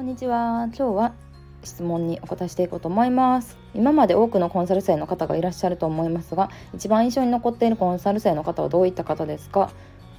こんにちは。今日は質問にお答えしていこうと思います。今まで多くのコンサル生の方がいらっしゃると思いますが一番印象に残っているコンサル生の方はどういった方ですか？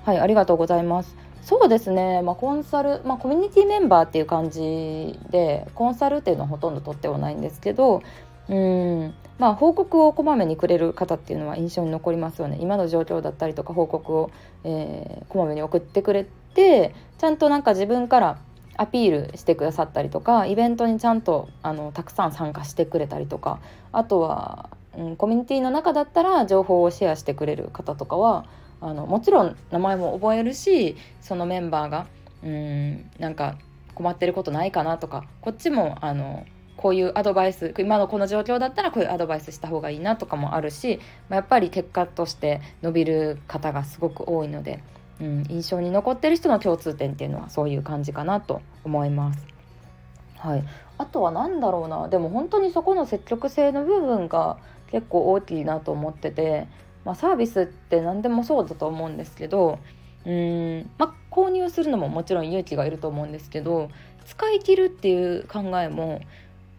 はいありがとうございます。そうですね、まあ、コンサル、まあ、コミュニティメンバーっていう感じでコンサルっていうのはほとんど取ってはないんですけどうんまあ報告をこまめにくれる方っていうのは印象に残りますよね。今の状況だったりとか報告を、えー、こまめに送ってくれてちゃんとなんか自分からアピールしてくださったりとかイベントにちゃんとあのたくさん参加してくれたりとかあとは、うん、コミュニティの中だったら情報をシェアしてくれる方とかはあのもちろん名前も覚えるしそのメンバーがうんなんか困ってることないかなとかこっちもあのこういうアドバイス今のこの状況だったらこういうアドバイスした方がいいなとかもあるし、まあ、やっぱり結果として伸びる方がすごく多いのでうん、印象に残ってる人の共通点っていうのはそういう感じかなと思います。はい、あとは何だろうなでも本当にそこの積極性の部分が結構大きいなと思ってて、まあ、サービスって何でもそうだと思うんですけどうーんまあ購入するのももちろん勇気がいると思うんですけど使い切るっていう考えも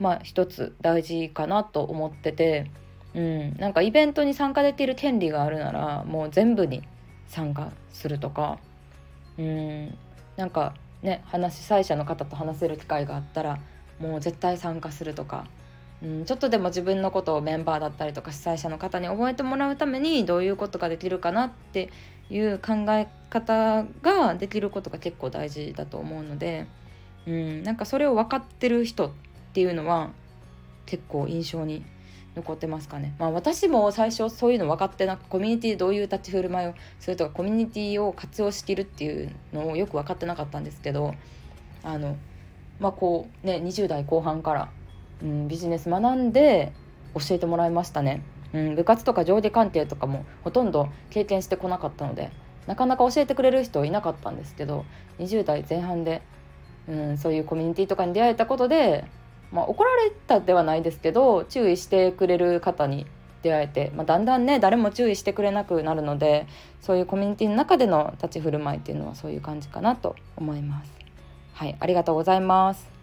まあ一つ大事かなと思ってて、うん、なんかイベントに参加できる権利があるならもう全部に参加するとか。うん。なんかね話主催者の方と話せる機会があったらもう絶対参加するとか、うん、ちょっとでも自分のことをメンバーだったりとか主催者の方に覚えてもらうためにどういうことができるかなっていう考え方ができることが結構大事だと思うので、うん、なんかそれを分かってる人っていうのは結構印象に残ってますかね。まあ私も最初そういうの分かってなくコミュニティどういう立ち振る舞いをするとかコミュニティを活用しきるっていうのをよく分かってなかったんですけどあのまあこうね20代後半から、うん、ビジネス学んで教えてもらいましたね。うん、部活とか上下関係とかもほとんど経験してこなかったのでなかなか教えてくれる人いなかったんですけど20代前半で、うん、そういうコミュニティとかに出会えたことでまあ、怒られたではないですけど注意してくれる方に出会えて、まあ、だんだんね誰も注意してくれなくなるのでそういうコミュニティの中での立ち振る舞いっていうのはそういう感じかなと思います。はい、ありがとうございます。